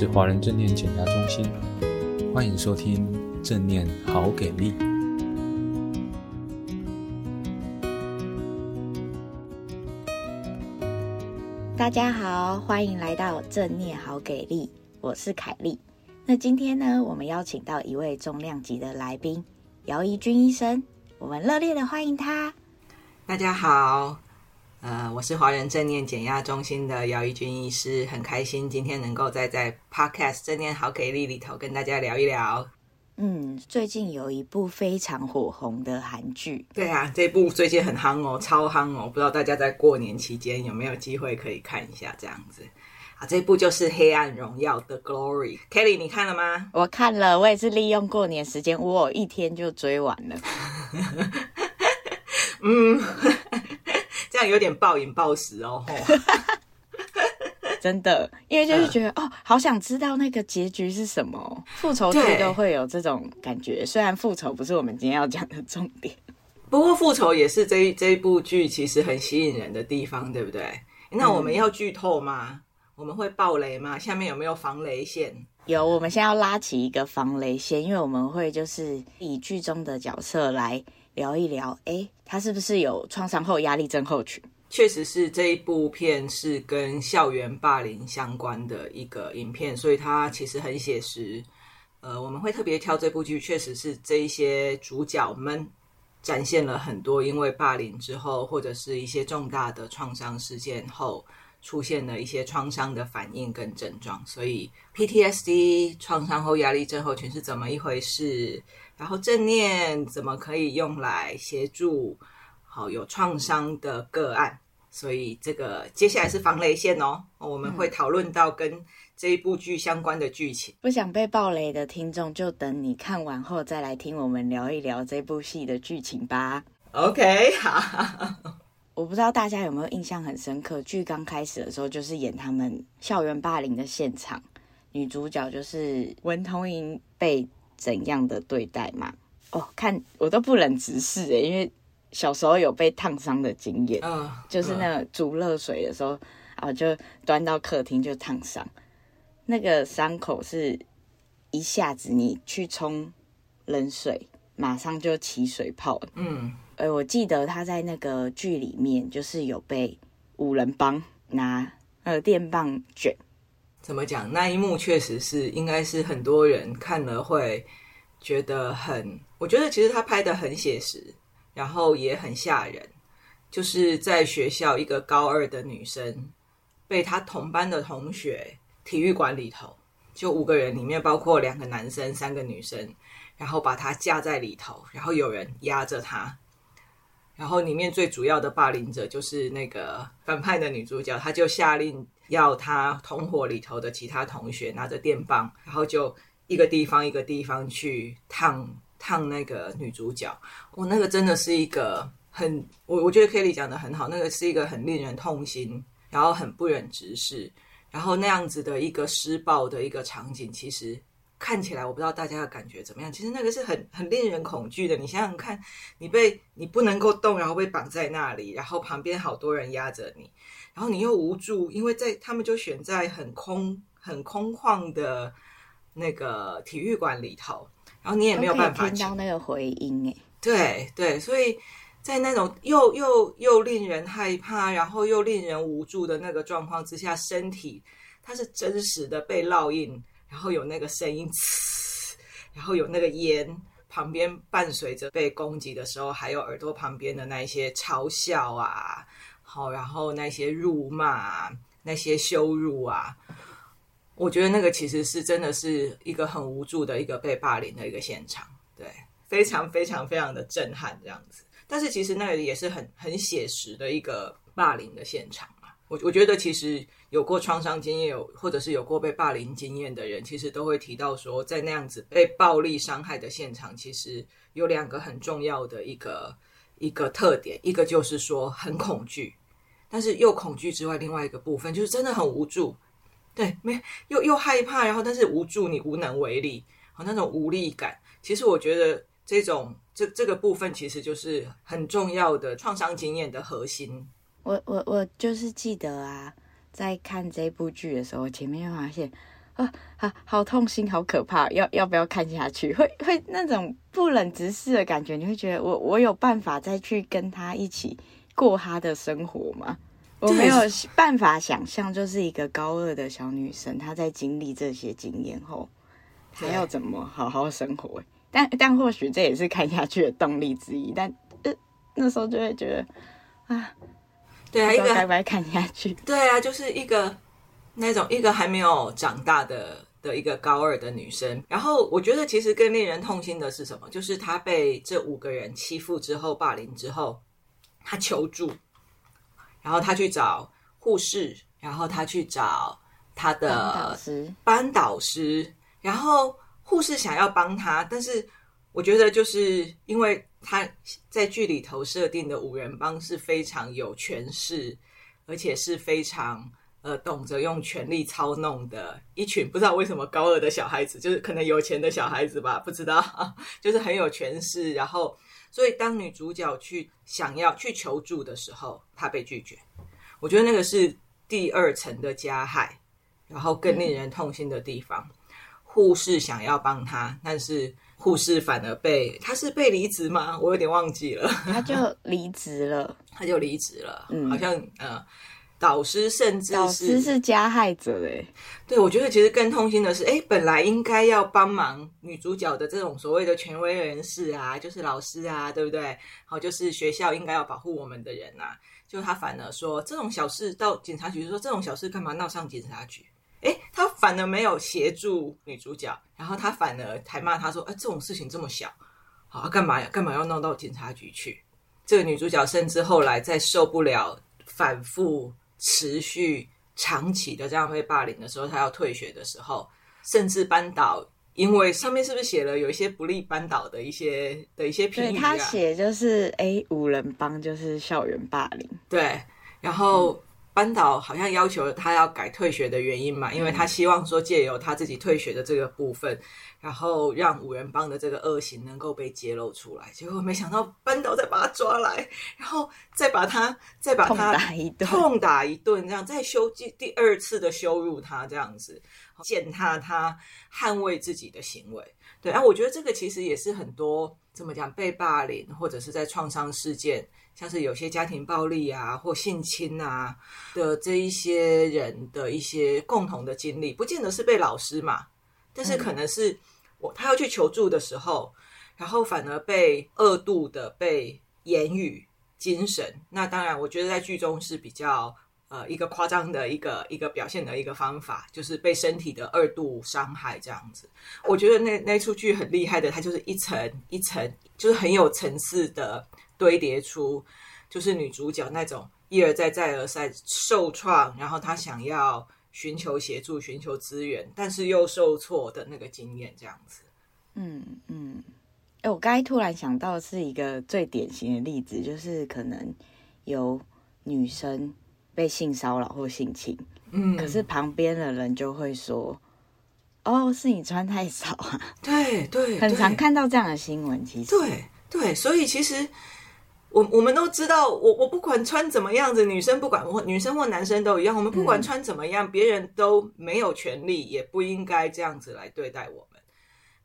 是华人正念减压中心，欢迎收听正念好给力。大家好，欢迎来到正念好给力，我是凯莉。那今天呢，我们邀请到一位重量级的来宾，姚怡君医生，我们热烈的欢迎他。大家好。呃，我是华人正念减压中心的姚怡君医师，很开心今天能够再在 Podcast 正念好给力里头跟大家聊一聊。嗯，最近有一部非常火红的韩剧，对啊，这部最近很夯哦，超夯哦，不知道大家在过年期间有没有机会可以看一下这样子。啊，这部就是《黑暗荣耀》The Glory。Kelly，你看了吗？我看了，我也是利用过年时间，我一天就追完了。嗯。有点暴饮暴食哦，真的，因为就是觉得、呃、哦，好想知道那个结局是什么。复仇剧都会有这种感觉，虽然复仇不是我们今天要讲的重点，不过复仇也是这一这一部剧其实很吸引人的地方，对不对？那我们要剧透吗？嗯、我们会爆雷吗？下面有没有防雷线？有，我们现在要拉起一个防雷线，因为我们会就是以剧中的角色来。聊一聊，哎，他是不是有创伤后压力症候群？确实是这一部片是跟校园霸凌相关的一个影片，所以它其实很写实。呃，我们会特别挑这部剧，确实是这一些主角们展现了很多因为霸凌之后，或者是一些重大的创伤事件后，出现了一些创伤的反应跟症状。所以 PTSD 创伤后压力症候群是怎么一回事？然后正念怎么可以用来协助好有创伤的个案？所以这个接下来是防雷线哦，我们会讨论到跟这一部剧相关的剧情。不想被暴雷的听众，就等你看完后再来听我们聊一聊这部戏的剧情吧。OK，好。我不知道大家有没有印象很深刻，剧刚开始的时候就是演他们校园霸凌的现场，女主角就是文同莹被。怎样的对待嘛？哦，看我都不忍直视诶，因为小时候有被烫伤的经验，嗯，uh, uh. 就是那个煮热水的时候啊，就端到客厅就烫伤，那个伤口是一下子你去冲冷水，马上就起水泡了，嗯，呃，我记得他在那个剧里面就是有被五人帮拿呃电棒卷。怎么讲？那一幕确实是，应该是很多人看了会觉得很。我觉得其实他拍的很写实，然后也很吓人。就是在学校，一个高二的女生被她同班的同学体育馆里头，就五个人里面包括两个男生、三个女生，然后把她架在里头，然后有人压着她，然后里面最主要的霸凌者就是那个反派的女主角，她就下令。要她同伙里头的其他同学拿着电棒，然后就一个地方一个地方去烫烫那个女主角。我、那个真的是一个很，我我觉得 Kelly 讲的很好，那个是一个很令人痛心，然后很不忍直视，然后那样子的一个施暴的一个场景，其实看起来我不知道大家的感觉怎么样。其实那个是很很令人恐惧的。你想想看，你被你不能够动，然后被绑在那里，然后旁边好多人压着你。然后你又无助，因为在他们就选在很空、很空旷的那个体育馆里头，然后你也没有办法听到那个回音诶。对对，所以在那种又又又令人害怕，然后又令人无助的那个状况之下，身体它是真实的被烙印，然后有那个声音，然后有那个烟，旁边伴随着被攻击的时候，还有耳朵旁边的那一些嘲笑啊。好，然后那些辱骂、那些羞辱啊，我觉得那个其实是真的是一个很无助的一个被霸凌的一个现场，对，非常非常非常的震撼这样子。但是其实那个也是很很写实的一个霸凌的现场。我我觉得其实有过创伤经验有或者是有过被霸凌经验的人，其实都会提到说，在那样子被暴力伤害的现场，其实有两个很重要的一个一个特点，一个就是说很恐惧。但是又恐惧之外，另外一个部分就是真的很无助，对，没又又害怕，然后但是无助，你无能为力，好那种无力感。其实我觉得这种这这个部分其实就是很重要的创伤经验的核心。我我我就是记得啊，在看这部剧的时候，前面发现，啊啊，好痛心，好可怕，要要不要看下去？会会那种不忍直视的感觉，你会觉得我我有办法再去跟他一起过他的生活吗？我没有办法想象，就是一个高二的小女生，她在经历这些经验后，她要怎么好好生活？但但或许这也是看下去的动力之一。但呃，那时候就会觉得啊，对啊，一个该不该看下去？对啊，就是一个。那种一个还没有长大的的一个高二的女生，然后我觉得其实更令人痛心的是什么？就是她被这五个人欺负之后、霸凌之后，她求助，然后她去找护士，然后她去找她的班导师，然后护士想要帮她，但是我觉得就是因为她在剧里头设定的五人帮是非常有权势，而且是非常。呃，懂得用权力操弄的一群，不知道为什么高二的小孩子，就是可能有钱的小孩子吧，不知道，就是很有权势。然后，所以当女主角去想要去求助的时候，她被拒绝。我觉得那个是第二层的加害，然后更令人痛心的地方。嗯、护士想要帮她，但是护士反而被，他是被离职吗？我有点忘记了，他就离职了，他就离职了，嗯，好像呃。导师甚至是导师是加害者哎，对，我觉得其实更痛心的是，哎，本来应该要帮忙女主角的这种所谓的权威人士啊，就是老师啊，对不对？好，就是学校应该要保护我们的人呐、啊，就他反而说这种小事到警察局说这种小事干嘛闹上警察局？哎，他反而没有协助女主角，然后他反而还骂她说，哎，这种事情这么小，好，干嘛呀？干嘛要闹到警察局去？这个女主角甚至后来在受不了反复。持续长期的这样被霸凌的时候，她要退学的时候，甚至班导，因为上面是不是写了有一些不利班导的一些的一些评语啊？对，他写就是哎，五人帮就是校园霸凌。对，然后。嗯班导好像要求他要改退学的原因嘛，因为他希望说借由他自己退学的这个部分，然后让五人帮的这个恶行能够被揭露出来。结果没想到班导再把他抓来，然后再把他再把他痛打一顿，痛打一顿，这样再羞第第二次的羞辱他，这样子践踏他捍卫自己的行为。对，啊，我觉得这个其实也是很多怎么讲被霸凌或者是在创伤事件。像是有些家庭暴力啊，或性侵啊的这一些人的一些共同的经历，不见得是被老师嘛，但是可能是我他要去求助的时候，然后反而被二度的被言语、精神。那当然，我觉得在剧中是比较呃一个夸张的一个一个表现的一个方法，就是被身体的二度伤害这样子。我觉得那那出剧很厉害的，它就是一层一层，就是很有层次的。堆叠出就是女主角那种一而再再而三受创，然后她想要寻求协助、寻求资源，但是又受挫的那个经验，这样子。嗯嗯，哎、欸，我刚才突然想到是一个最典型的例子，就是可能有女生被性骚扰或性侵，嗯，可是旁边的人就会说：“哦，是你穿太少啊。”对对，很常看到这样的新闻，其实对对，所以其实。我我们都知道，我我不管穿怎么样子，女生不管或女生或男生都一样，我们不管穿怎么样，嗯、别人都没有权利，也不应该这样子来对待我们。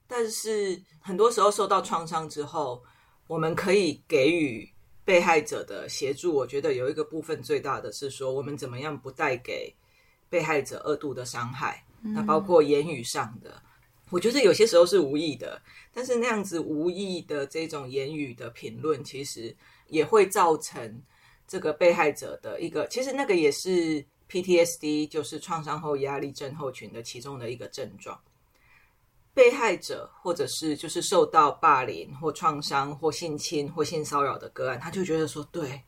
但是很多时候受到创伤之后，我们可以给予被害者的协助。我觉得有一个部分最大的是说，我们怎么样不带给被害者二度的伤害，嗯、那包括言语上的。我觉得有些时候是无意的，但是那样子无意的这种言语的评论，其实。也会造成这个被害者的一个，其实那个也是 PTSD，就是创伤后压力症候群的其中的一个症状。被害者或者是就是受到霸凌或创伤或性侵或性骚扰的个案，他就觉得说，对，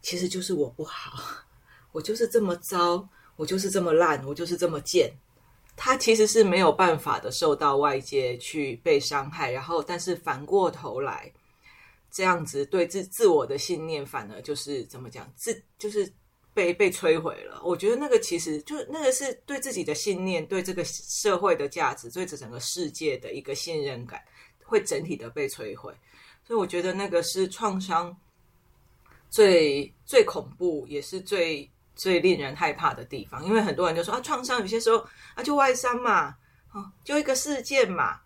其实就是我不好，我就是这么糟，我就是这么烂，我就是这么贱。他其实是没有办法的受到外界去被伤害，然后但是反过头来。这样子对自自我的信念，反而就是怎么讲，自就是被被摧毁了。我觉得那个其实就那个是对自己的信念，对这个社会的价值，对这整个世界的一个信任感，会整体的被摧毁。所以我觉得那个是创伤最最恐怖，也是最最令人害怕的地方，因为很多人就说啊，创伤有些时候啊就外伤嘛，哦，就一个事件嘛，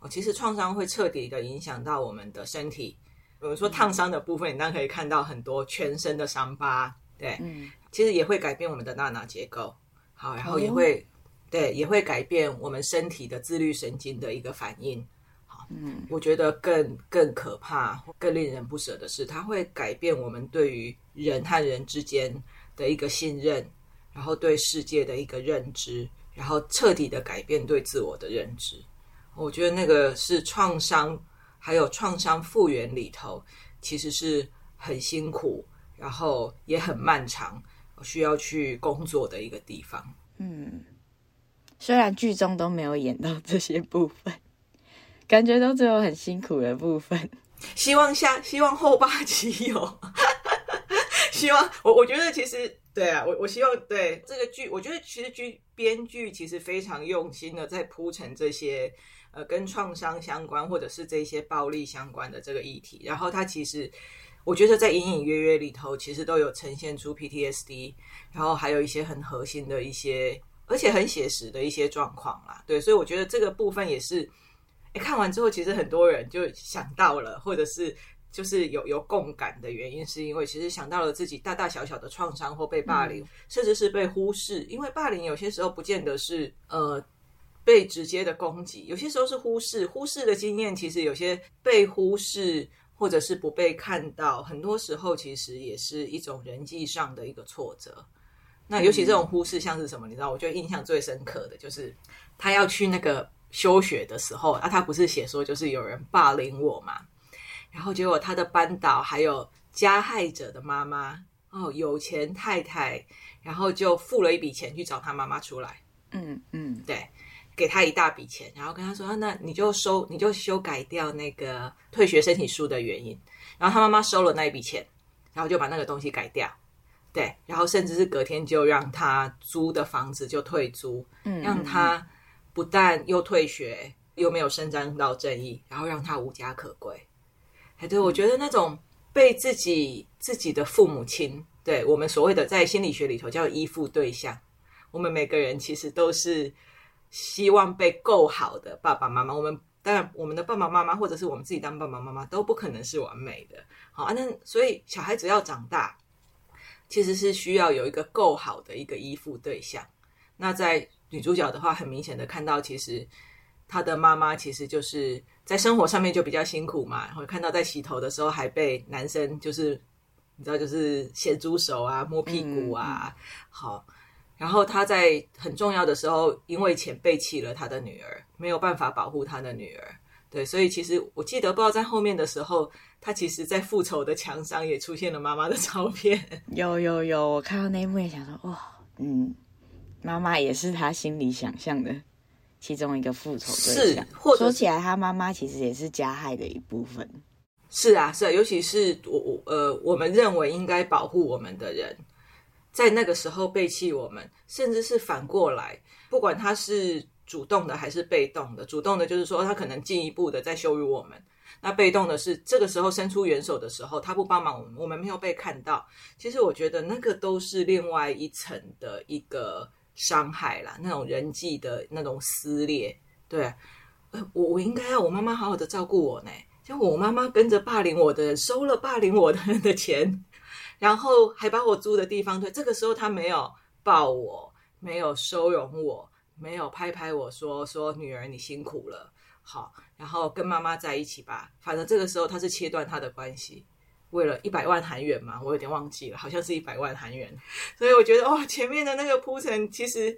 哦，其实创伤会彻底的影响到我们的身体。比如说烫伤的部分，你当然可以看到很多全身的伤疤，对，嗯，其实也会改变我们的大脑结构，好，然后也会，哦、对，也会改变我们身体的自律神经的一个反应。好，嗯，我觉得更更可怕、更令人不舍的是，它会改变我们对于人和人之间的一个信任，然后对世界的一个认知，然后彻底的改变对自我的认知。我觉得那个是创伤。还有创伤复原里头，其实是很辛苦，然后也很漫长，需要去工作的一个地方。嗯，虽然剧中都没有演到这些部分，感觉都只有很辛苦的部分。希望下，希望后八集有。希望我，我觉得其实对啊，我我希望对这个剧，我觉得其实剧编剧其实非常用心的在铺陈这些。呃，跟创伤相关，或者是这些暴力相关的这个议题，然后它其实，我觉得在隐隐约约里头，其实都有呈现出 PTSD，然后还有一些很核心的一些，而且很写实的一些状况啦。对，所以我觉得这个部分也是，哎，看完之后，其实很多人就想到了，或者是就是有有共感的原因，是因为其实想到了自己大大小小的创伤或被霸凌，嗯、甚至是被忽视，因为霸凌有些时候不见得是呃。被直接的攻击，有些时候是忽视，忽视的经验，其实有些被忽视或者是不被看到，很多时候其实也是一种人际上的一个挫折。那尤其这种忽视像是什么？你知道，我觉得印象最深刻的就是他要去那个休学的时候，啊，他不是写说就是有人霸凌我嘛，然后结果他的班导还有加害者的妈妈哦，有钱太太，然后就付了一笔钱去找他妈妈出来。嗯嗯，对。给他一大笔钱，然后跟他说：“那你就收，你就修改掉那个退学申请书的原因。”然后他妈妈收了那一笔钱，然后就把那个东西改掉，对，然后甚至是隔天就让他租的房子就退租，嗯，让他不但又退学，又没有伸张到正义，然后让他无家可归。哎，对，我觉得那种被自己自己的父母亲，对，我们所谓的在心理学里头叫依附对象，我们每个人其实都是。希望被够好的爸爸妈妈，我们当然我们的爸爸妈妈或者是我们自己当爸爸妈妈都不可能是完美的，好啊。那所以小孩子要长大，其实是需要有一个够好的一个依附对象。那在女主角的话，很明显的看到，其实她的妈妈其实就是在生活上面就比较辛苦嘛。然后看到在洗头的时候还被男生就是你知道就是咸猪手啊，摸屁股啊，嗯、好。然后他在很重要的时候，因为钱背弃了他的女儿，没有办法保护他的女儿。对，所以其实我记得，不知道在后面的时候，他其实在复仇的墙上也出现了妈妈的照片。有有有，我看到那一幕也想说，哇，嗯，妈妈也是他心里想象的其中一个复仇对象。是，或者说起来，他妈妈其实也是加害的一部分。是啊，是啊，尤其是我我呃，我们认为应该保护我们的人。在那个时候背弃我们，甚至是反过来，不管他是主动的还是被动的，主动的就是说他可能进一步的在羞辱我们，那被动的是这个时候伸出援手的时候，他不帮忙我们，我们没有被看到。其实我觉得那个都是另外一层的一个伤害啦，那种人际的那种撕裂。对，呃我我应该要我妈妈好好的照顾我呢，就我妈妈跟着霸凌我的人收了霸凌我的人 的钱。然后还把我租的地方退，这个时候他没有抱我，没有收容我，没有拍拍我说说女儿你辛苦了，好，然后跟妈妈在一起吧。反正这个时候他是切断他的关系，为了一百万韩元嘛，我有点忘记了，好像是一百万韩元。所以我觉得哦，前面的那个铺陈其实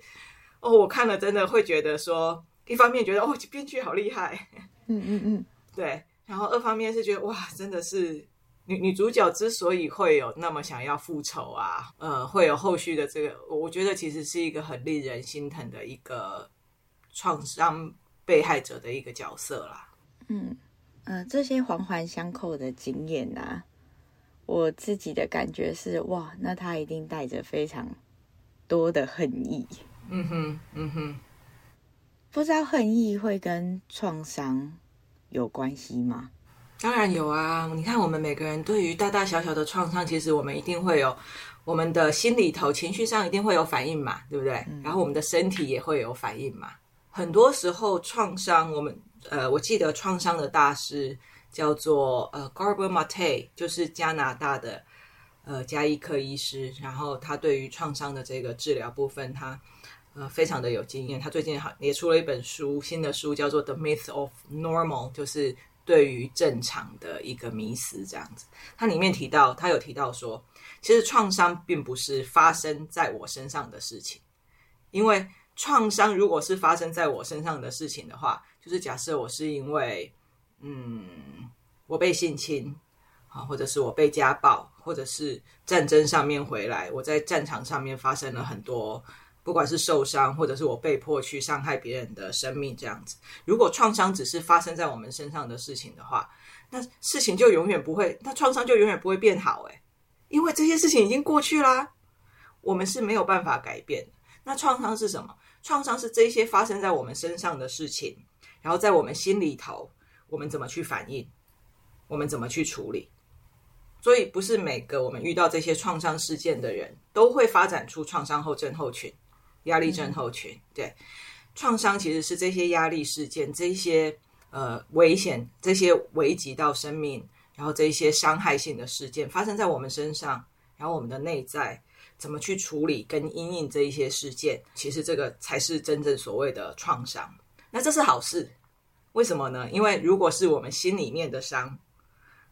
哦，我看了真的会觉得说，一方面觉得哦，编剧好厉害，嗯嗯嗯，对，然后二方面是觉得哇，真的是。女女主角之所以会有那么想要复仇啊，呃，会有后续的这个，我觉得其实是一个很令人心疼的一个创伤被害者的一个角色啦。嗯，呃，这些环环相扣的经验啊，我自己的感觉是，哇，那他一定带着非常多的恨意。嗯哼，嗯哼，不知道恨意会跟创伤有关系吗？当然有啊！你看，我们每个人对于大大小小的创伤，其实我们一定会有我们的心里头、情绪上一定会有反应嘛，对不对？嗯、然后我们的身体也会有反应嘛。很多时候，创伤，我们呃，我记得创伤的大师叫做呃 Gabor Mate，就是加拿大的呃加医科医师。然后他对于创伤的这个治疗部分，他呃非常的有经验。他最近好也出了一本书，新的书叫做《The Myth of Normal》，就是。对于正常的一个迷思，这样子，它里面提到，他有提到说，其实创伤并不是发生在我身上的事情，因为创伤如果是发生在我身上的事情的话，就是假设我是因为，嗯，我被性侵啊，或者是我被家暴，或者是战争上面回来，我在战场上面发生了很多。不管是受伤，或者是我被迫去伤害别人的生命，这样子。如果创伤只是发生在我们身上的事情的话，那事情就永远不会，那创伤就永远不会变好，诶，因为这些事情已经过去啦，我们是没有办法改变。那创伤是什么？创伤是这些发生在我们身上的事情，然后在我们心里头，我们怎么去反应，我们怎么去处理。所以，不是每个我们遇到这些创伤事件的人都会发展出创伤后症候群。压力症候群，对，创伤其实是这些压力事件、这些呃危险、这些危及到生命，然后这些伤害性的事件发生在我们身上，然后我们的内在怎么去处理跟因应这一些事件，其实这个才是真正所谓的创伤。那这是好事，为什么呢？因为如果是我们心里面的伤，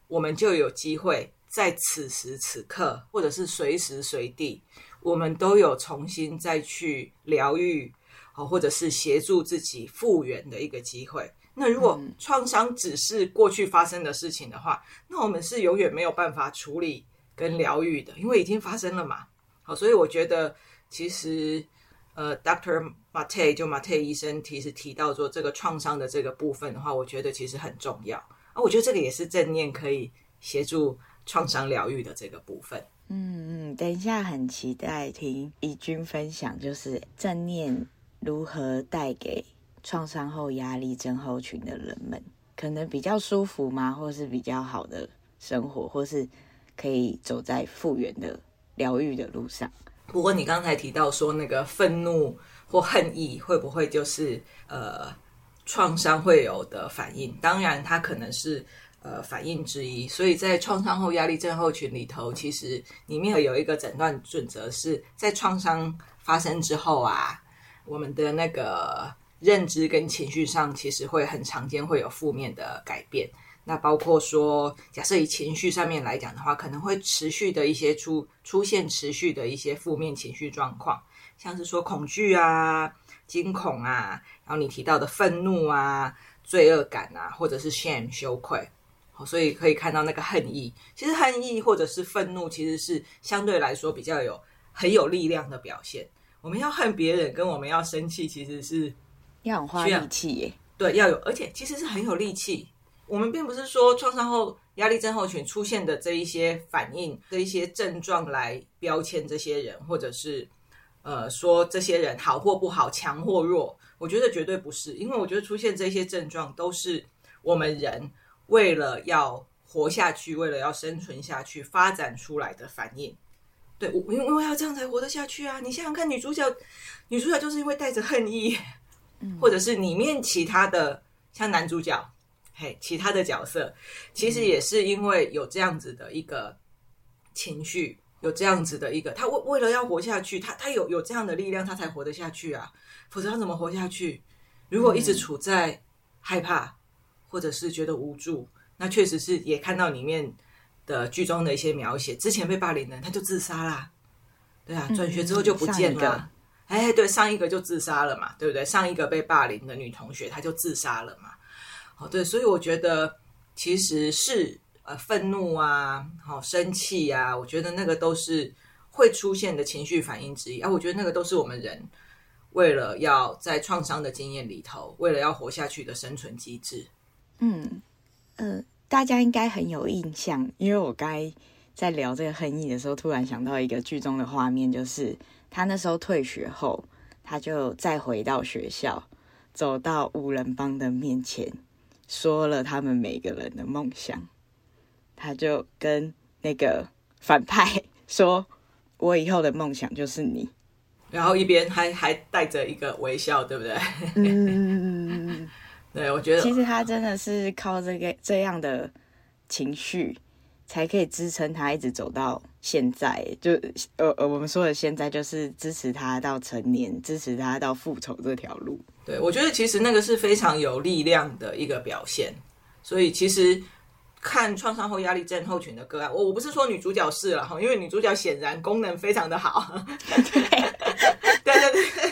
我们就有机会在此时此刻，或者是随时随地。我们都有重新再去疗愈，或者是协助自己复原的一个机会。那如果创伤只是过去发生的事情的话，那我们是永远没有办法处理跟疗愈的，因为已经发生了嘛。好，所以我觉得其实呃，Doctor Mate 就 Mate 医生其实提到说这个创伤的这个部分的话，我觉得其实很重要啊。我觉得这个也是正念可以协助创伤疗愈的这个部分。嗯嗯，等一下，很期待听怡君分享，就是正念如何带给创伤后压力症候群的人们，可能比较舒服吗？或是比较好的生活，或是可以走在复原的疗愈的路上。不过你刚才提到说那个愤怒或恨意会不会就是呃创伤会有的反应？当然，它可能是。呃，反应之一，所以在创伤后压力症候群里头，其实里面有一个诊断准则，是在创伤发生之后啊，我们的那个认知跟情绪上，其实会很常见会有负面的改变。那包括说，假设以情绪上面来讲的话，可能会持续的一些出出现持续的一些负面情绪状况，像是说恐惧啊、惊恐啊，然后你提到的愤怒啊、罪恶感啊，或者是 shame 羞愧。所以可以看到那个恨意，其实恨意或者是愤怒，其实是相对来说比较有很有力量的表现。我们要恨别人，跟我们要生气，其实是要花力气耶。对，要有，而且其实是很有力气。我们并不是说创伤后压力症候群出现的这一些反应、这一些症状来标签这些人，或者是呃说这些人好或不好、强或弱。我觉得绝对不是，因为我觉得出现这些症状都是我们人。为了要活下去，为了要生存下去，发展出来的反应，对，我因为我要这样才活得下去啊！你想想看，女主角，女主角就是因为带着恨意，嗯，或者是里面其他的像男主角，嘿，其他的角色，其实也是因为有这样子的一个情绪，有这样子的一个，他为为了要活下去，他他有有这样的力量，他才活得下去啊！否则他怎么活下去？如果一直处在害怕。或者是觉得无助，那确实是也看到里面的剧中的一些描写。之前被霸凌的人，他就自杀啦，对啊，转学之后就不见了。哎，对，上一个就自杀了嘛，对不对？上一个被霸凌的女同学，她就自杀了嘛。哦，对，所以我觉得其实是呃愤怒啊，好生气啊，我觉得那个都是会出现的情绪反应之一啊。我觉得那个都是我们人为了要在创伤的经验里头，为了要活下去的生存机制。嗯，呃，大家应该很有印象，因为我刚才在聊这个恨意的时候，突然想到一个剧中的画面，就是他那时候退学后，他就再回到学校，走到五人帮的面前，说了他们每个人的梦想，他就跟那个反派说：“我以后的梦想就是你。”然后一边还还带着一个微笑，对不对？嗯，对，我觉得其实他真的是靠这个这样的情绪，才可以支撑他一直走到现在。就呃呃，我们说的现在，就是支持他到成年，支持他到复仇这条路。对，我觉得其实那个是非常有力量的一个表现。所以其实。看创伤后压力症候群的个案，我我不是说女主角是了哈，因为女主角显然功能非常的好。对，对对对，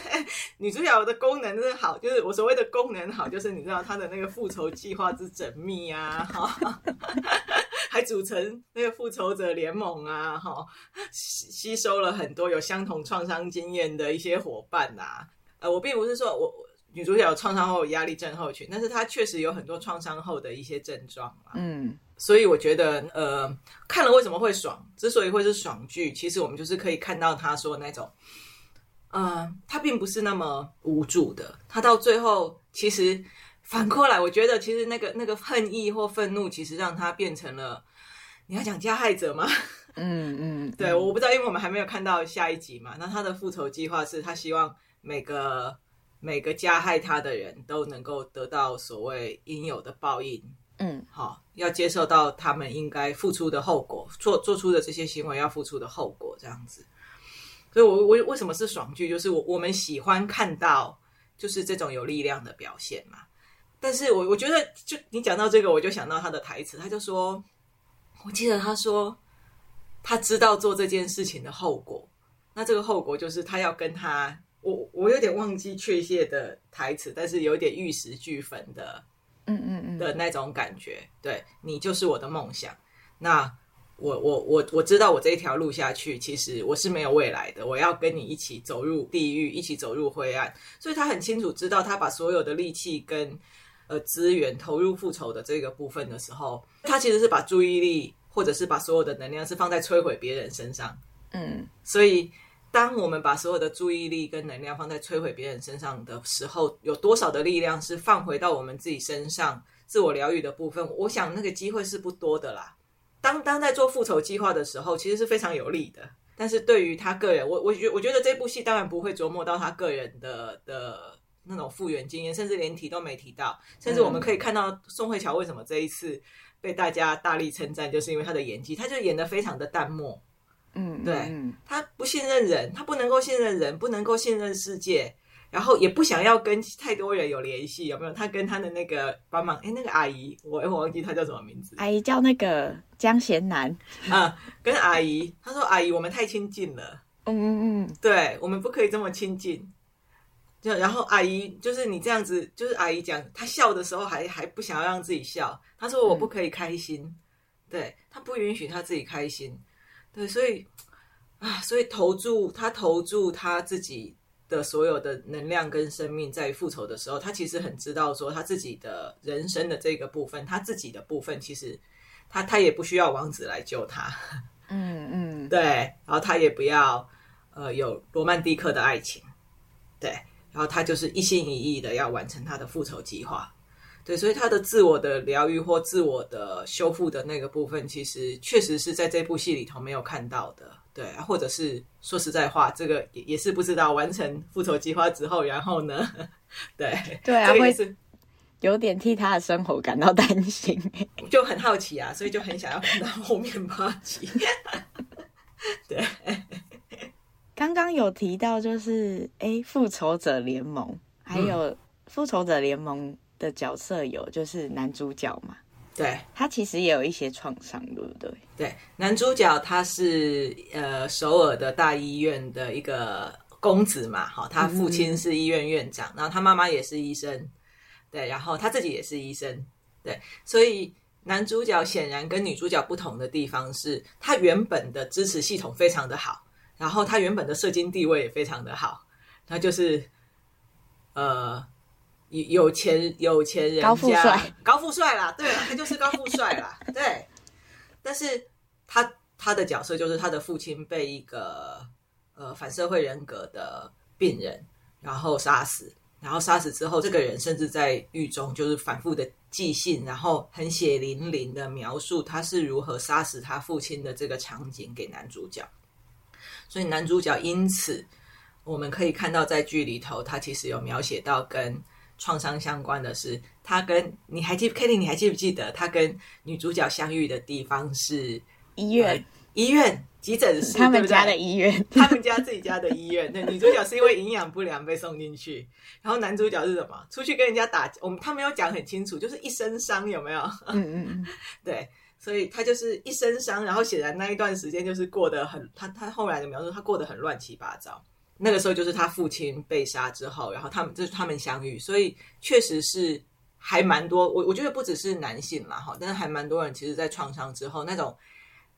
女主角的功能真的好，就是我所谓的功能好，就是你知道她的那个复仇计划之缜密啊，哈，还组成那个复仇者联盟啊，哈，吸收了很多有相同创伤经验的一些伙伴呐、啊。呃，我并不是说我女主角有创伤后压力症候群，但是她确实有很多创伤后的一些症状嘛。嗯。所以我觉得，呃，看了为什么会爽？之所以会是爽剧，其实我们就是可以看到他说那种，呃，他并不是那么无助的。他到最后，其实反过来，我觉得其实那个那个恨意或愤怒，其实让他变成了，你要讲加害者吗？嗯嗯，对，我不知道，因为我们还没有看到下一集嘛。那他的复仇计划是他希望每个每个加害他的人都能够得到所谓应有的报应。嗯，好，要接受到他们应该付出的后果，做做出的这些行为要付出的后果，这样子。所以我，我我为什么是爽剧？就是我我们喜欢看到就是这种有力量的表现嘛。但是我我觉得，就你讲到这个，我就想到他的台词，他就说，我记得他说，他知道做这件事情的后果，那这个后果就是他要跟他，我我有点忘记确切的台词，但是有点玉石俱焚的。嗯嗯嗯的那种感觉，对，你就是我的梦想。那我我我我知道我这一条路下去，其实我是没有未来的。我要跟你一起走入地狱，一起走入灰暗。所以他很清楚知道，他把所有的力气跟呃资源投入复仇的这个部分的时候，他其实是把注意力或者是把所有的能量是放在摧毁别人身上。嗯，所以。当我们把所有的注意力跟能量放在摧毁别人身上的时候，有多少的力量是放回到我们自己身上，自我疗愈的部分？我想那个机会是不多的啦。当当在做复仇计划的时候，其实是非常有利的。但是对于他个人，我我觉我觉得这部戏当然不会琢磨到他个人的的那种复原经验，甚至连提都没提到。甚至我们可以看到宋慧乔为什么这一次被大家大力称赞，就是因为他的演技，他就演得非常的淡漠。嗯，对，他不信任人，他不能够信任人，不能够信任世界，然后也不想要跟太多人有联系，有没有？他跟他的那个帮忙，哎，那个阿姨，我我忘记她叫什么名字。阿姨叫那个江贤南 啊，跟阿姨，他说阿姨，我们太亲近了，嗯嗯嗯，对，我们不可以这么亲近。就然后阿姨就是你这样子，就是阿姨讲，她笑的时候还还不想要让自己笑，她说我不可以开心，嗯、对，她不允许她自己开心。对，所以啊，所以投注她投注她自己的所有的能量跟生命在复仇的时候，他其实很知道说他自己的人生的这个部分，他自己的部分，其实他他也不需要王子来救他，嗯嗯，对，然后他也不要呃有罗曼蒂克的爱情，对，然后他就是一心一意的要完成他的复仇计划。对，所以他的自我的疗愈或自我的修复的那个部分，其实确实是在这部戏里头没有看到的。对，或者是说实在话，这个也也是不知道完成复仇计划之后，然后呢？对对啊，会是有点替他的生活感到担心，就很好奇啊，所以就很想要看到后面八集。对，刚刚有提到就是哎，复仇者联盟，还有复仇者联盟。的角色有就是男主角嘛，对，他其实也有一些创伤，对不对？对，男主角他是呃首尔的大医院的一个公子嘛，好，他父亲是医院院长，嗯、然后他妈妈也是医生，对，然后他自己也是医生，对，所以男主角显然跟女主角不同的地方是，他原本的支持系统非常的好，然后他原本的社经地位也非常的好，他就是呃。有有钱有钱人家，高富帅，高富帅啦，对了，他就是高富帅啦，对。但是他他的角色就是他的父亲被一个呃反社会人格的病人然后杀死，然后杀死之后，这个人甚至在狱中就是反复的寄信，然后很血淋淋的描述他是如何杀死他父亲的这个场景给男主角。所以男主角因此，我们可以看到在剧里头，他其实有描写到跟创伤相关的是，他跟你还记 Kelly，你还记不记得他跟女主角相遇的地方是医院？呃、医院。急诊室，他们家的医院，他们家自己家的医院。那女主角是因为营养不良被送进去，然后男主角是什么？出去跟人家打。我们他没有讲很清楚，就是一身伤，有没有？嗯嗯嗯，对，所以他就是一身伤，然后显然那一段时间就是过得很，他他后来的描述，他过得很乱七八糟。那个时候就是他父亲被杀之后，然后他们就是他们相遇，所以确实是还蛮多。我我觉得不只是男性嘛，哈，但是还蛮多人，其实在创伤之后那种。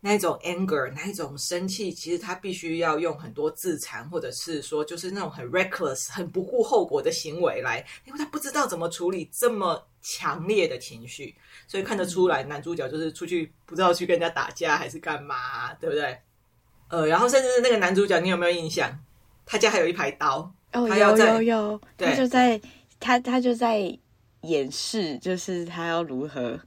那种 anger，那一种生气，其实他必须要用很多自残，或者是说，就是那种很 reckless、很不顾后果的行为来，因为他不知道怎么处理这么强烈的情绪，所以看得出来，男主角就是出去不知道去跟人家打架还是干嘛，对不对？呃，然后甚至是那个男主角，你有没有印象？他家还有一排刀，哦，有有有，他就在他他就在演示，就是他要如何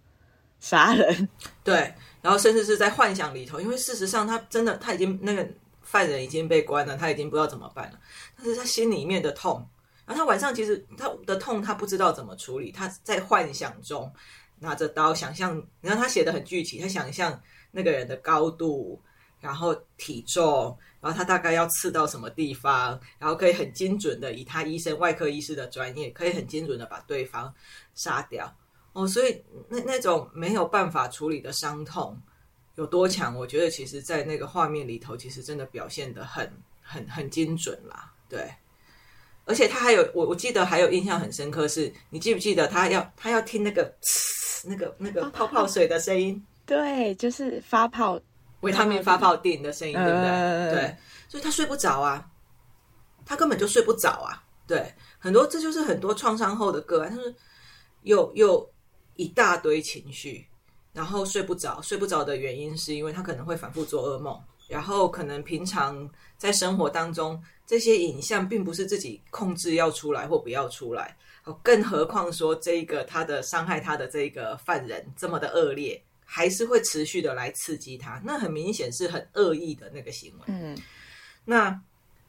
杀人，对。然后甚至是在幻想里头，因为事实上他真的他已经那个犯人已经被关了，他已经不知道怎么办了。但是他心里面的痛，然后他晚上其实他的痛他不知道怎么处理，他在幻想中拿着刀想象，然后他写的很具体，他想象那个人的高度，然后体重，然后他大概要刺到什么地方，然后可以很精准的以他医生外科医师的专业，可以很精准的把对方杀掉。哦，所以那那种没有办法处理的伤痛有多强？我觉得其实，在那个画面里头，其实真的表现的很很很精准啦。对，而且他还有我我记得还有印象很深刻是，你记不记得他要他要听那个那个那个泡泡水的声音？对，就是发泡维他命发泡錠的声音，对不对？呃、对，所以他睡不着啊，他根本就睡不着啊。对，很多这就是很多创伤后的个案，他说又又。一大堆情绪，然后睡不着。睡不着的原因是因为他可能会反复做噩梦，然后可能平常在生活当中这些影像并不是自己控制要出来或不要出来。更何况说这个他的伤害他的这个犯人这么的恶劣，还是会持续的来刺激他。那很明显是很恶意的那个行为。嗯，那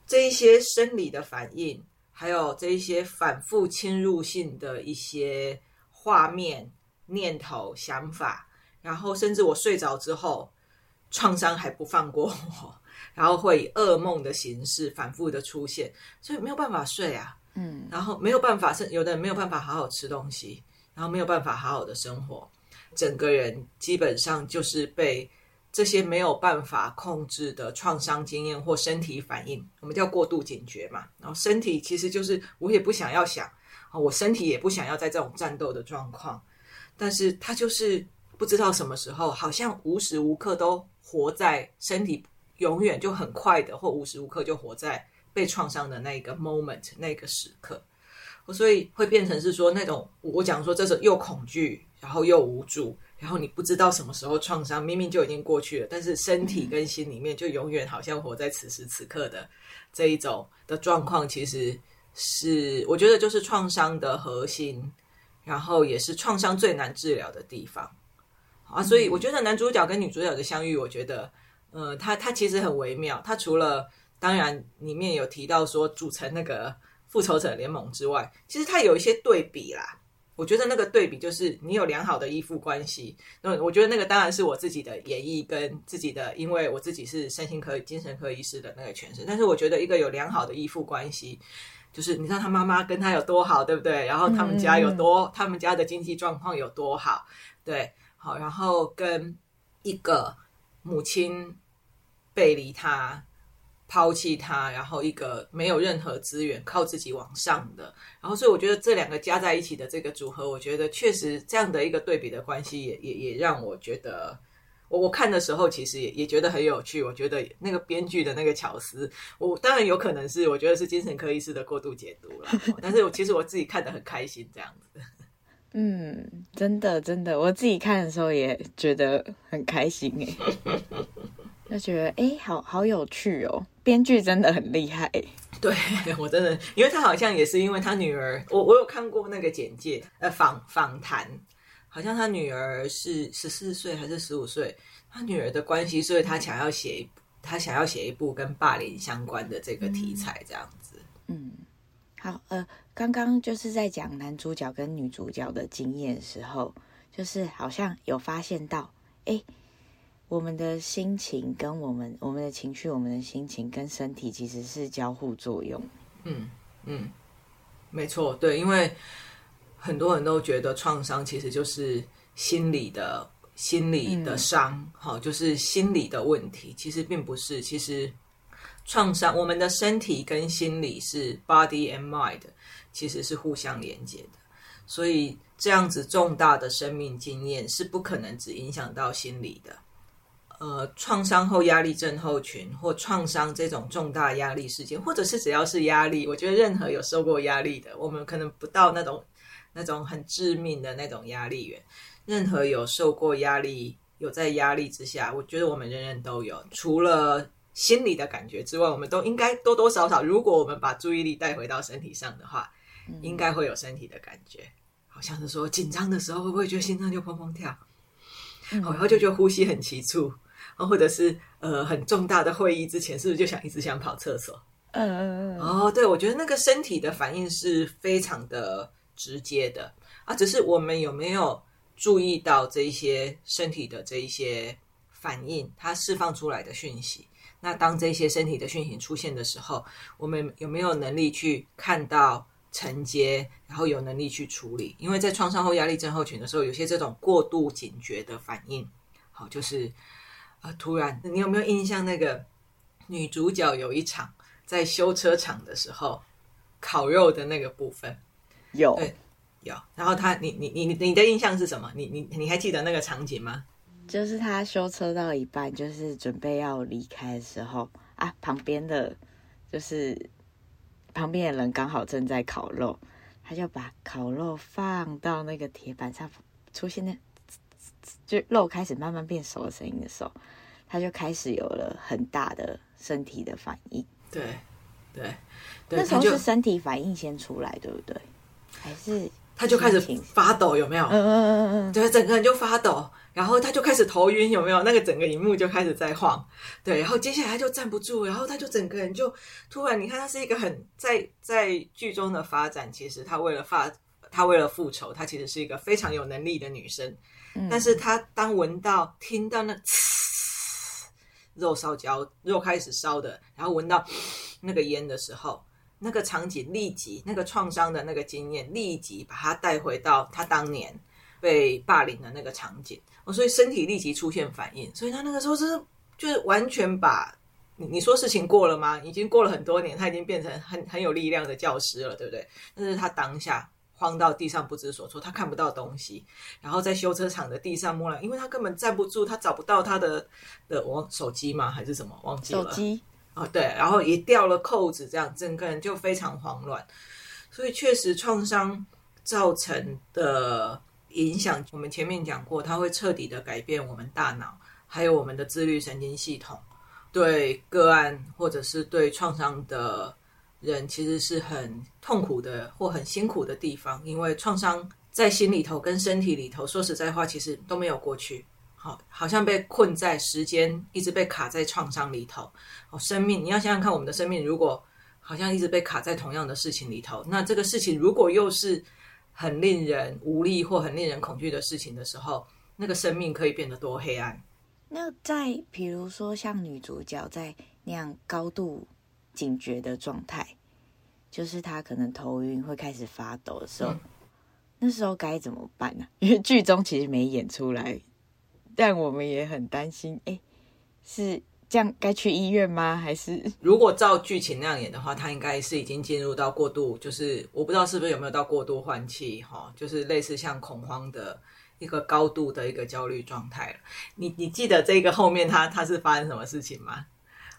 这一些生理的反应，还有这一些反复侵入性的一些画面。念头、想法，然后甚至我睡着之后，创伤还不放过我，然后会以噩梦的形式反复的出现，所以没有办法睡啊。嗯，然后没有办法，是有的人没有办法好好吃东西，然后没有办法好好的生活，整个人基本上就是被这些没有办法控制的创伤经验或身体反应，我们叫过度警觉嘛。然后身体其实就是我也不想要想，我身体也不想要在这种战斗的状况。但是他就是不知道什么时候，好像无时无刻都活在身体永远就很快的，或无时无刻就活在被创伤的那个 moment 那个时刻，所以会变成是说那种我讲说这是又恐惧，然后又无助，然后你不知道什么时候创伤明明就已经过去了，但是身体跟心里面就永远好像活在此时此刻的这一种的状况，其实是我觉得就是创伤的核心。然后也是创伤最难治疗的地方啊，所以我觉得男主角跟女主角的相遇，我觉得，呃，他他其实很微妙。他除了当然里面有提到说组成那个复仇者联盟之外，其实他有一些对比啦。我觉得那个对比就是你有良好的依附关系。那我觉得那个当然是我自己的演绎跟自己的，因为我自己是身心科、精神科医师的那个诠释。但是我觉得一个有良好的依附关系。就是你知道他妈妈跟他有多好，对不对？然后他们家有多，嗯、他们家的经济状况有多好，对，好，然后跟一个母亲背离他、抛弃他，然后一个没有任何资源、靠自己往上的，然后所以我觉得这两个加在一起的这个组合，我觉得确实这样的一个对比的关系也，也也也让我觉得。我我看的时候，其实也也觉得很有趣。我觉得那个编剧的那个巧思，我当然有可能是我觉得是精神科医师的过度解读了。但是我其实我自己看的很开心，这样子。嗯，真的真的，我自己看的时候也觉得很开心哎，就觉得哎，好好有趣哦，编剧真的很厉害。对，我真的，因为他好像也是因为他女儿，我我有看过那个简介，呃，访访谈，好像他女儿是十四岁还是十五岁，他女儿的关系，所以他想要写一，他想要写一部跟霸凌相关的这个题材，这样子。嗯，好，呃，刚刚就是在讲男主角跟女主角的经验的时候，就是好像有发现到，哎。我们的心情跟我们我们的情绪，我们的心情跟身体其实是交互作用。嗯嗯，没错，对，因为很多人都觉得创伤其实就是心理的心理的伤，好、嗯，就是心理的问题。其实并不是，其实创伤，我们的身体跟心理是 body and mind，其实是互相连接的。所以这样子重大的生命经验是不可能只影响到心理的。呃，创伤后压力症候群或创伤这种重大压力事件，或者是只要是压力，我觉得任何有受过压力的，我们可能不到那种那种很致命的那种压力源。任何有受过压力、有在压力之下，我觉得我们人人都有。除了心理的感觉之外，我们都应该多多少少，如果我们把注意力带回到身体上的话，应该会有身体的感觉。好像是说紧张的时候，会不会觉得心脏就砰砰跳？好，然后就觉得呼吸很急促。或者是呃很重大的会议之前，是不是就想一直想跑厕所？嗯嗯嗯。哦，对，我觉得那个身体的反应是非常的直接的啊，只是我们有没有注意到这一些身体的这一些反应，它释放出来的讯息？那当这些身体的讯息出现的时候，我们有没有能力去看到、承接，然后有能力去处理？因为在创伤后压力症候群的时候，有些这种过度警觉的反应，好，就是。啊！突然，你有没有印象？那个女主角有一场在修车厂的时候烤肉的那个部分，有对有。然后她，你你你你你的印象是什么？你你你还记得那个场景吗？就是她修车到一半，就是准备要离开的时候啊，旁边的就是旁边的人刚好正在烤肉，他就把烤肉放到那个铁板上，出现那。就肉开始慢慢变熟的声音的时候，他就开始有了很大的身体的反应。对，对，那时候是身体反应先出来，对不对？还是他就开始发抖，有没有？嗯嗯嗯嗯，对，整个人就发抖，然后他就开始头晕，有没有？那个整个荧幕就开始在晃，对，然后接下来他就站不住，然后他就整个人就突然，你看他是一个很在在剧中的发展，其实他为了发，他为了复仇，他其实是一个非常有能力的女生。但是他当闻到、听到那 肉烧焦、肉开始烧的，然后闻到 那个烟的时候，那个场景立即那个创伤的那个经验立即把他带回到他当年被霸凌的那个场景，我所以身体立即出现反应，所以他那个时候就是就是完全把你你说事情过了吗？已经过了很多年，他已经变成很很有力量的教师了，对不对？但是他当下。慌到地上不知所措，他看不到东西，然后在修车厂的地上摸了，因为他根本站不住，他找不到他的的我手机吗？还是什么？忘记了。手机啊，对，然后也掉了扣子，这样整个人就非常慌乱。所以确实创伤造成的影响，我们前面讲过，它会彻底的改变我们大脑，还有我们的自律神经系统，对个案或者是对创伤的。人其实是很痛苦的，或很辛苦的地方，因为创伤在心里头跟身体里头，说实在话，其实都没有过去，好，好像被困在时间，一直被卡在创伤里头。哦，生命，你要想想看，我们的生命如果好像一直被卡在同样的事情里头，那这个事情如果又是很令人无力或很令人恐惧的事情的时候，那个生命可以变得多黑暗。那在比如说像女主角在那样高度。警觉的状态，就是他可能头晕会开始发抖的时候，嗯、那时候该怎么办呢、啊？因为剧中其实没演出来，但我们也很担心。哎，是这样该去医院吗？还是如果照剧情那样演的话，他应该是已经进入到过度，就是我不知道是不是有没有到过度换气哈，就是类似像恐慌的一个高度的一个焦虑状态了。你你记得这个后面他他是发生什么事情吗？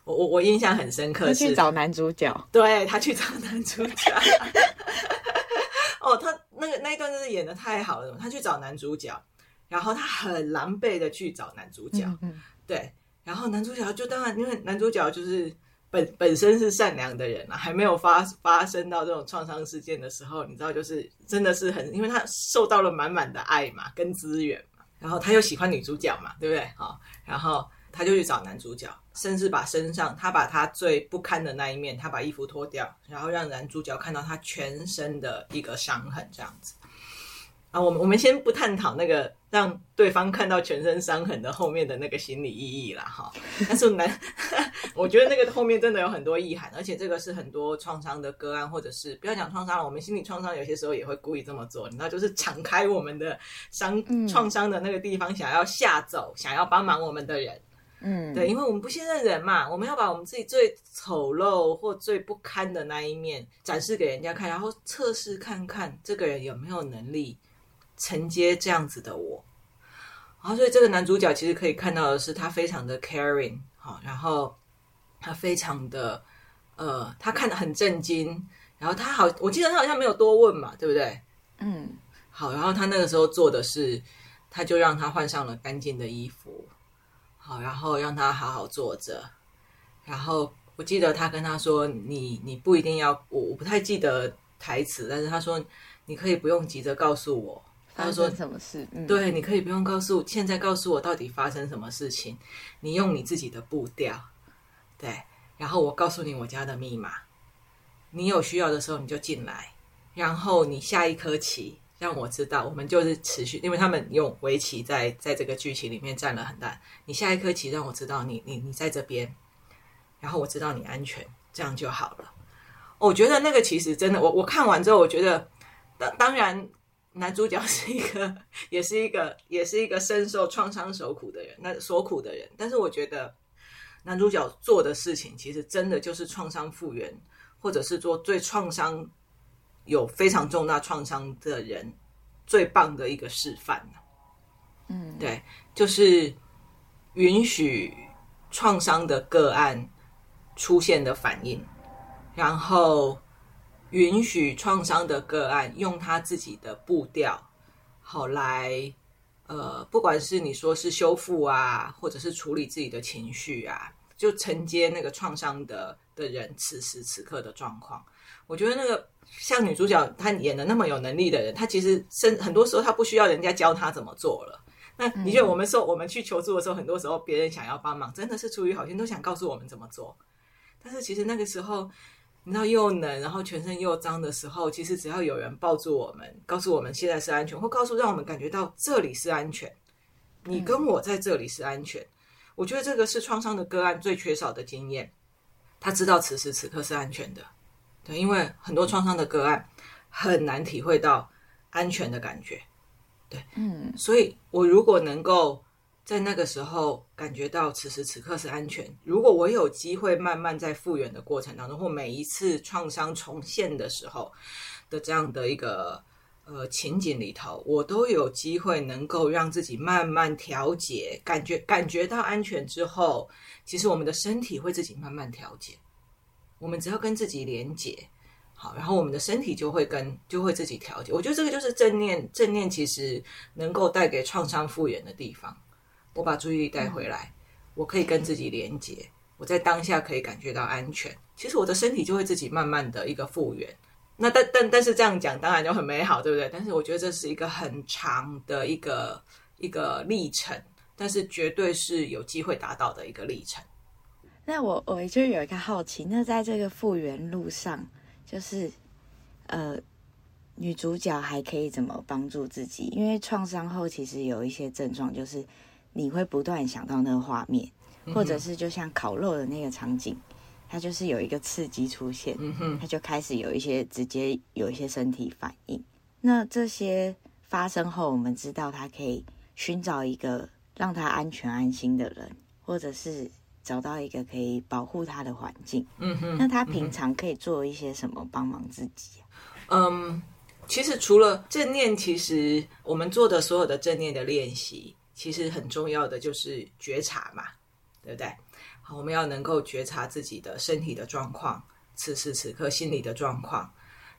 我我我印象很深刻，是去找男主角，对，他去找男主角。哦，他那个那一段真是演的太好了，他去找男主角，然后他很狼狈的去找男主角，嗯嗯对，然后男主角就当然因为男主角就是本本身是善良的人啊，还没有发发生到这种创伤事件的时候，你知道，就是真的是很，因为他受到了满满的爱嘛，跟资源嘛，然后他又喜欢女主角嘛，对不对？好，然后他就去找男主角，甚至把身上他把他最不堪的那一面，他把衣服脱掉，然后让男主角看到他全身的一个伤痕，这样子。啊，我们我们先不探讨那个让对方看到全身伤痕的后面的那个心理意义啦，哈。但是男，我觉得那个后面真的有很多意涵，而且这个是很多创伤的个案，或者是不要讲创伤了，我们心理创伤有些时候也会故意这么做，你知道，就是敞开我们的伤创伤的那个地方，想要吓走、想要帮忙我们的人，嗯，对，因为我们不信任人嘛，我们要把我们自己最丑陋或最不堪的那一面展示给人家看，然后测试看看这个人有没有能力。承接这样子的我，然后所以这个男主角其实可以看到的是他非常的 caring，好，然后他非常的呃，他看得很震惊，然后他好，我记得他好像没有多问嘛，对不对？嗯，好，然后他那个时候做的是，他就让他换上了干净的衣服，好，然后让他好好坐着，然后我记得他跟他说：“你你不一定要，我我不太记得台词，但是他说你可以不用急着告诉我。”他说什么事？嗯、对，你可以不用告诉，现在告诉我到底发生什么事情。你用你自己的步调，对，然后我告诉你我家的密码。你有需要的时候你就进来，然后你下一颗棋让我知道，我们就是持续，因为他们用围棋在在这个剧情里面占了很大。你下一颗棋让我知道你你你在这边，然后我知道你安全，这样就好了。我觉得那个其实真的，我我看完之后，我觉得当当然。男主角是一个，也是一个，也是一个深受创伤受苦的人，那所苦的人。但是我觉得男主角做的事情，其实真的就是创伤复原，或者是做对创伤有非常重大创伤的人最棒的一个示范。嗯，对，就是允许创伤的个案出现的反应，然后。允许创伤的个案用他自己的步调，好来，呃，不管是你说是修复啊，或者是处理自己的情绪啊，就承接那个创伤的的人此时此刻的状况。我觉得那个像女主角她演的那么有能力的人，她其实生很多时候她不需要人家教她怎么做了。那你觉得我们说我们去求助的时候，很多时候别人想要帮忙，真的是出于好心，都想告诉我们怎么做。但是其实那个时候。你知道又冷，然后全身又脏的时候，其实只要有人抱住我们，告诉我们现在是安全，或告诉让我们感觉到这里是安全，你跟我在这里是安全。我觉得这个是创伤的个案最缺少的经验。他知道此时此刻是安全的，对，因为很多创伤的个案很难体会到安全的感觉，对，嗯，所以我如果能够。在那个时候感觉到此时此刻是安全。如果我有机会慢慢在复原的过程当中，或每一次创伤重现的时候的这样的一个呃情景里头，我都有机会能够让自己慢慢调节，感觉感觉到安全之后，其实我们的身体会自己慢慢调节。我们只要跟自己连接，好，然后我们的身体就会跟就会自己调节。我觉得这个就是正念，正念其实能够带给创伤复原的地方。我把注意力带回来，我可以跟自己连接，我在当下可以感觉到安全。其实我的身体就会自己慢慢的一个复原。那但但但是这样讲当然就很美好，对不对？但是我觉得这是一个很长的一个一个历程，但是绝对是有机会达到的一个历程。那我我就有一个好奇，那在这个复原路上，就是呃，女主角还可以怎么帮助自己？因为创伤后其实有一些症状，就是。你会不断想到那个画面，或者是就像烤肉的那个场景，它就是有一个刺激出现，它就开始有一些直接有一些身体反应。那这些发生后，我们知道他可以寻找一个让他安全安心的人，或者是找到一个可以保护他的环境。嗯哼，那他平常可以做一些什么帮忙自己？嗯，其实除了正念，其实我们做的所有的正念的练习。其实很重要的就是觉察嘛，对不对？好，我们要能够觉察自己的身体的状况，此时此刻心理的状况，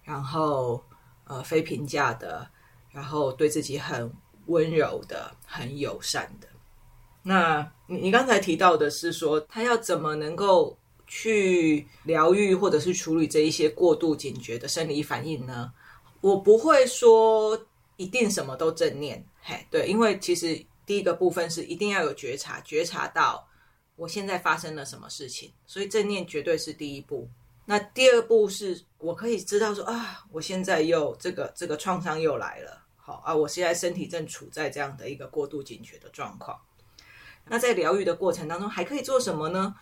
然后呃非评价的，然后对自己很温柔的、很友善的。那你你刚才提到的是说，他要怎么能够去疗愈或者是处理这一些过度警觉的生理反应呢？我不会说一定什么都正念，嘿，对，因为其实第一个部分是一定要有觉察，觉察到我现在发生了什么事情，所以正念绝对是第一步。那第二步是我可以知道说啊，我现在又这个这个创伤又来了，好啊，我现在身体正处在这样的一个过度警觉的状况。那在疗愈的过程当中，还可以做什么呢？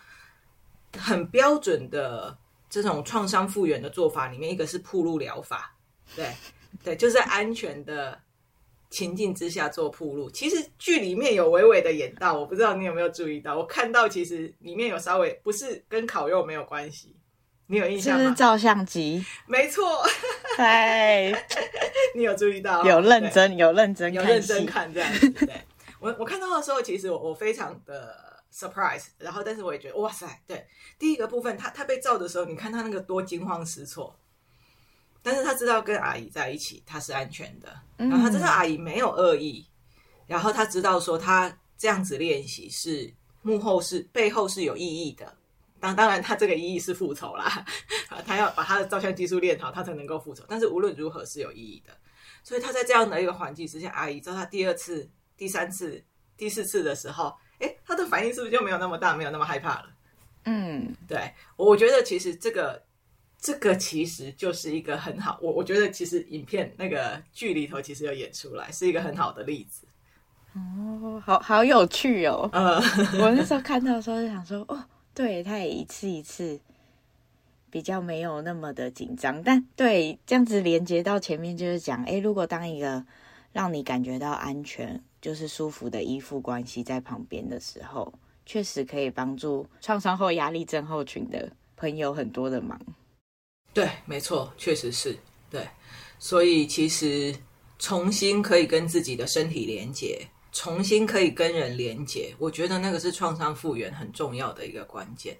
很标准的这种创伤复原的做法里面，一个是铺路疗法，对对，就是在安全的情境之下做铺路。其实剧里面有微微的演到，我不知道你有没有注意到，我看到其实里面有稍微不是跟烤肉没有关系，你有印象吗？是不是照相机？没错，对，你有注意到？有认真，有认真，有认真看这样子。对，我我看到的时候，其实我我非常的。surprise，然后但是我也觉得哇塞，对，第一个部分他他被照的时候，你看他那个多惊慌失措，但是他知道跟阿姨在一起他是安全的，然后他知道阿姨没有恶意，然后他知道说他这样子练习是幕后是背后是有意义的，当当然他这个意义是复仇啦，他要把他的照相技术练好，他才能够复仇，但是无论如何是有意义的，所以他在这样的一个环境之下，阿姨知道他第二次、第三次、第四次的时候。哎，他的反应是不是就没有那么大，没有那么害怕了？嗯，对，我觉得其实这个这个其实就是一个很好，我我觉得其实影片那个剧里头其实有演出来，是一个很好的例子。哦，好好有趣哦。嗯，我那时候看到的时候就想说，哦，对，他也一次一次比较没有那么的紧张，但对这样子连接到前面就是讲，哎，如果当一个让你感觉到安全。就是舒服的依附关系在旁边的时候，确实可以帮助创伤后压力症候群的朋友很多的忙。对，没错，确实是对。所以其实重新可以跟自己的身体连接，重新可以跟人连接，我觉得那个是创伤复原很重要的一个关键。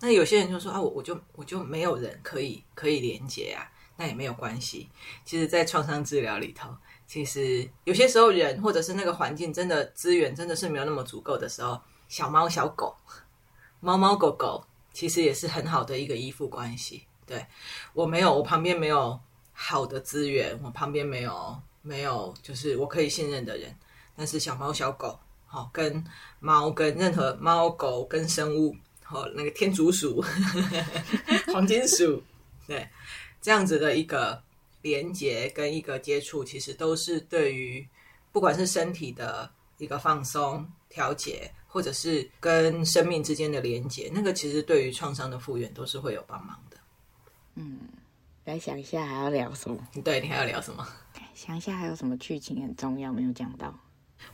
那有些人就说啊，我我就我就没有人可以可以连接啊，那也没有关系。其实，在创伤治疗里头。其实有些时候，人或者是那个环境，真的资源真的是没有那么足够的时候，小猫小狗、猫猫狗狗，其实也是很好的一个依附关系。对，我没有，我旁边没有好的资源，我旁边没有没有，就是我可以信任的人。但是小猫小狗，好，跟猫跟任何猫狗跟生物，好，那个天竺鼠、黄金鼠，对，这样子的一个。连接跟一个接触，其实都是对于不管是身体的一个放松、调节，或者是跟生命之间的连接，那个其实对于创伤的复原都是会有帮忙的。嗯，来想一下还要聊什么？对，你还要聊什么？想一下还有什么剧情很重要没有讲到？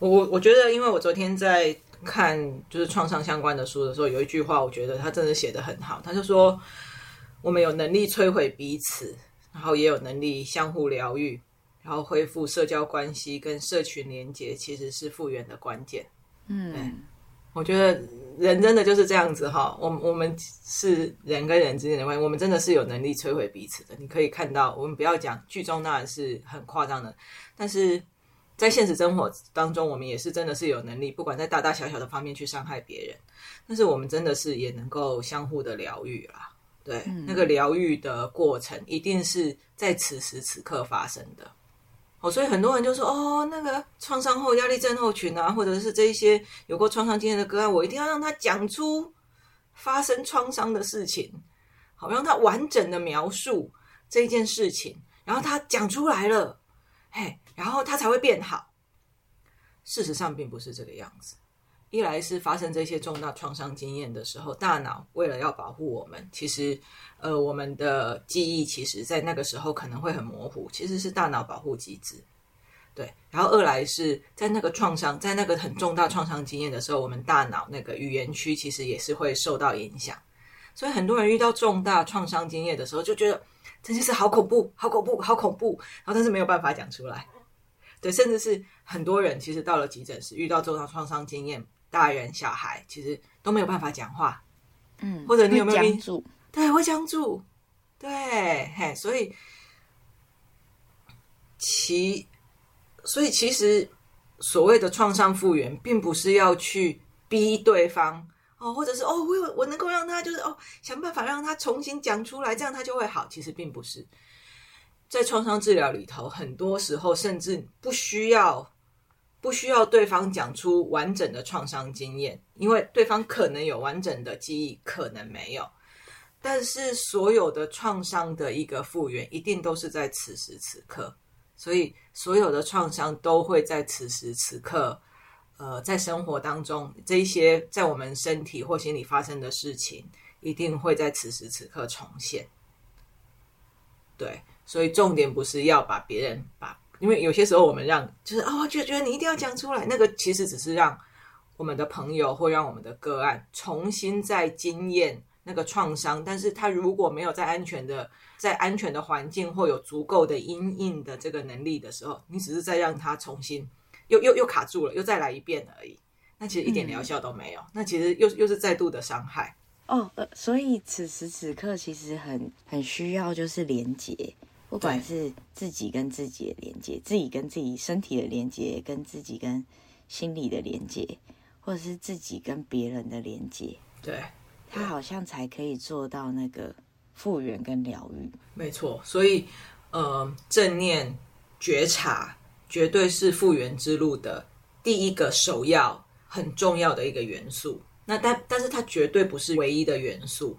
我我我觉得，因为我昨天在看就是创伤相关的书的时候，有一句话，我觉得他真的写得很好。他就说，我们有能力摧毁彼此。然后也有能力相互疗愈，然后恢复社交关系跟社群连接，其实是复原的关键。嗯，我觉得人真的就是这样子哈，我我们是人跟人之间的关系，我们真的是有能力摧毁彼此的。你可以看到，我们不要讲剧中当然是很夸张的，但是在现实生活当中，我们也是真的是有能力，不管在大大小小的方面去伤害别人，但是我们真的是也能够相互的疗愈啦。对，那个疗愈的过程一定是在此时此刻发生的。哦，所以很多人就说：“哦，那个创伤后压力症候群啊，或者是这一些有过创伤经验的个案，我一定要让他讲出发生创伤的事情，好让他完整的描述这一件事情，然后他讲出来了，嘿，然后他才会变好。”事实上并不是这个样子。一来是发生这些重大创伤经验的时候，大脑为了要保护我们，其实，呃，我们的记忆其实在那个时候可能会很模糊，其实是大脑保护机制。对，然后二来是在那个创伤，在那个很重大创伤经验的时候，我们大脑那个语言区其实也是会受到影响。所以很多人遇到重大创伤经验的时候，就觉得这件事好恐怖，好恐怖，好恐怖，然后但是没有办法讲出来。对，甚至是很多人其实到了急诊室遇到重大创伤经验。大人小孩其实都没有办法讲话，嗯，或者你有没有僵住？对，会僵住，对，嘿，所以其所以其实所谓的创伤复原，并不是要去逼对方哦，或者是哦，我有我能够让他就是哦，想办法让他重新讲出来，这样他就会好。其实并不是，在创伤治疗里头，很多时候甚至不需要不需要对方讲出完整的创伤经验，因为对方可能有完整的记忆，可能没有。但是所有的创伤的一个复原，一定都是在此时此刻。所以，所有的创伤都会在此时此刻，呃，在生活当中，这一些在我们身体或心理发生的事情，一定会在此时此刻重现。对，所以重点不是要把别人把，因为有些时候我们让，就是哦，就觉得你一定要讲出来，那个其实只是让我们的朋友或让我们的个案重新再经验那个创伤，但是他如果没有在安全的。在安全的环境或有足够的阴影的这个能力的时候，你只是在让他重新又又又卡住了，又再来一遍而已。那其实一点疗效都没有。嗯、那其实又又是再度的伤害。哦，呃，所以此时此刻其实很很需要就是连接，不管是自己跟自己的连接，自己跟自己身体的连接，跟自己跟心理的连接，或者是自己跟别人的连接。对，他好像才可以做到那个。复原跟疗愈，没错，所以，呃，正念觉察绝对是复原之路的第一个首要、很重要的一个元素。那但但是它绝对不是唯一的元素。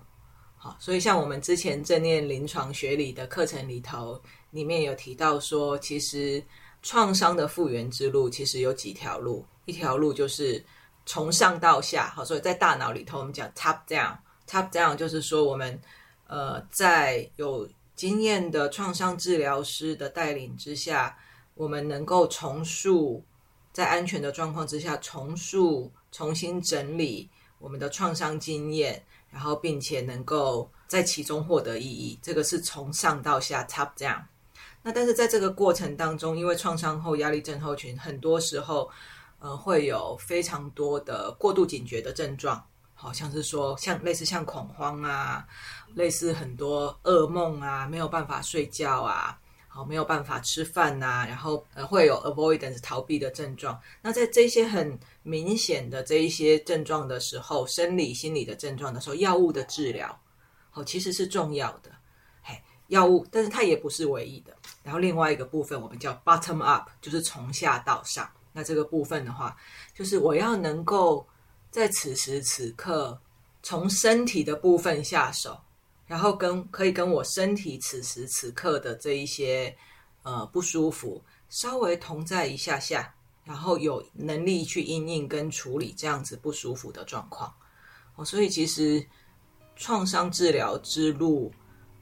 好，所以像我们之前正念临床学理的课程里头，里面有提到说，其实创伤的复原之路其实有几条路，一条路就是从上到下。好，所以在大脑里头，我们讲 top down，top down 就是说我们。呃，在有经验的创伤治疗师的带领之下，我们能够重塑，在安全的状况之下重塑、重新整理我们的创伤经验，然后并且能够在其中获得意义。这个是从上到下 top down。那但是在这个过程当中，因为创伤后压力症候群很多时候，呃，会有非常多的过度警觉的症状，好像是说像类似像恐慌啊。类似很多噩梦啊，没有办法睡觉啊，好，没有办法吃饭呐、然后呃会有 avoidance 逃避的症状。那在这些很明显的这一些症状的时候，生理心理的症状的时候，药物的治疗，好，其实是重要的。嘿，药物，但是它也不是唯一的。然后另外一个部分，我们叫 bottom up，就是从下到上。那这个部分的话，就是我要能够在此时此刻从身体的部分下手。然后跟可以跟我身体此时此刻的这一些呃不舒服稍微同在一下下，然后有能力去应应跟处理这样子不舒服的状况。哦，所以其实创伤治疗之路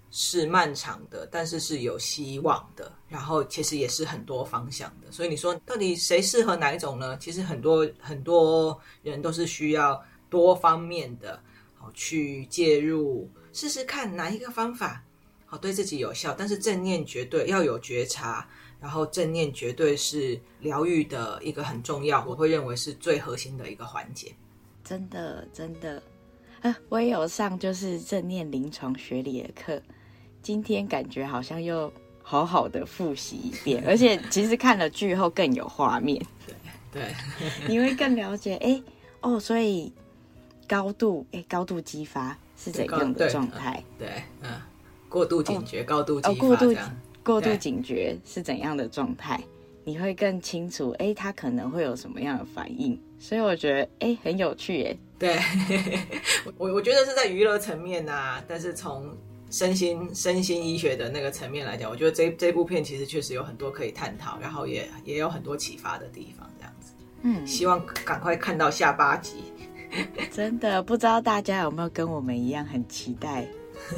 是漫长的，但是是有希望的。然后其实也是很多方向的。所以你说到底谁适合哪一种呢？其实很多很多人都是需要多方面的好去介入。试试看哪一个方法好对自己有效，但是正念绝对要有觉察，然后正念绝对是疗愈的一个很重要，我会认为是最核心的一个环节。真的真的，啊，我也有上就是正念临床学理的课，今天感觉好像又好好的复习一遍，而且其实看了剧后更有画面，对对，你会更了解，哎哦，所以高度哎高度激发。是怎样的状态？对，嗯，过度警觉、哦、高度哦、过度过度警觉是怎样的状态？你会更清楚，哎，他可能会有什么样的反应？所以我觉得，哎，很有趣，哎，对，我我觉得是在娱乐层面呐、啊，但是从身心身心医学的那个层面来讲，我觉得这这部片其实确实有很多可以探讨，然后也也有很多启发的地方，这样子。嗯，希望赶快看到下八集。真的不知道大家有没有跟我们一样很期待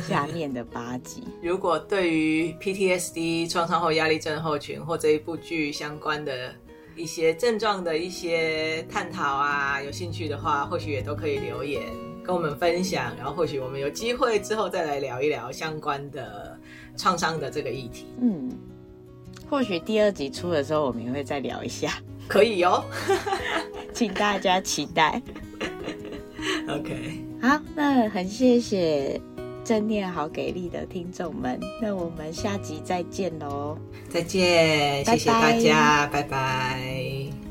下面的八集。如果对于 PTSD 创伤后压力症候群或这一部剧相关的一些症状的一些探讨啊，有兴趣的话，或许也都可以留言跟我们分享，然后或许我们有机会之后再来聊一聊相关的创伤的这个议题。嗯，或许第二集出的时候，我们也会再聊一下。可以哟，请大家期待。OK，好，那很谢谢正念好给力的听众们，那我们下集再见喽，再见，谢谢大家，拜拜。拜拜。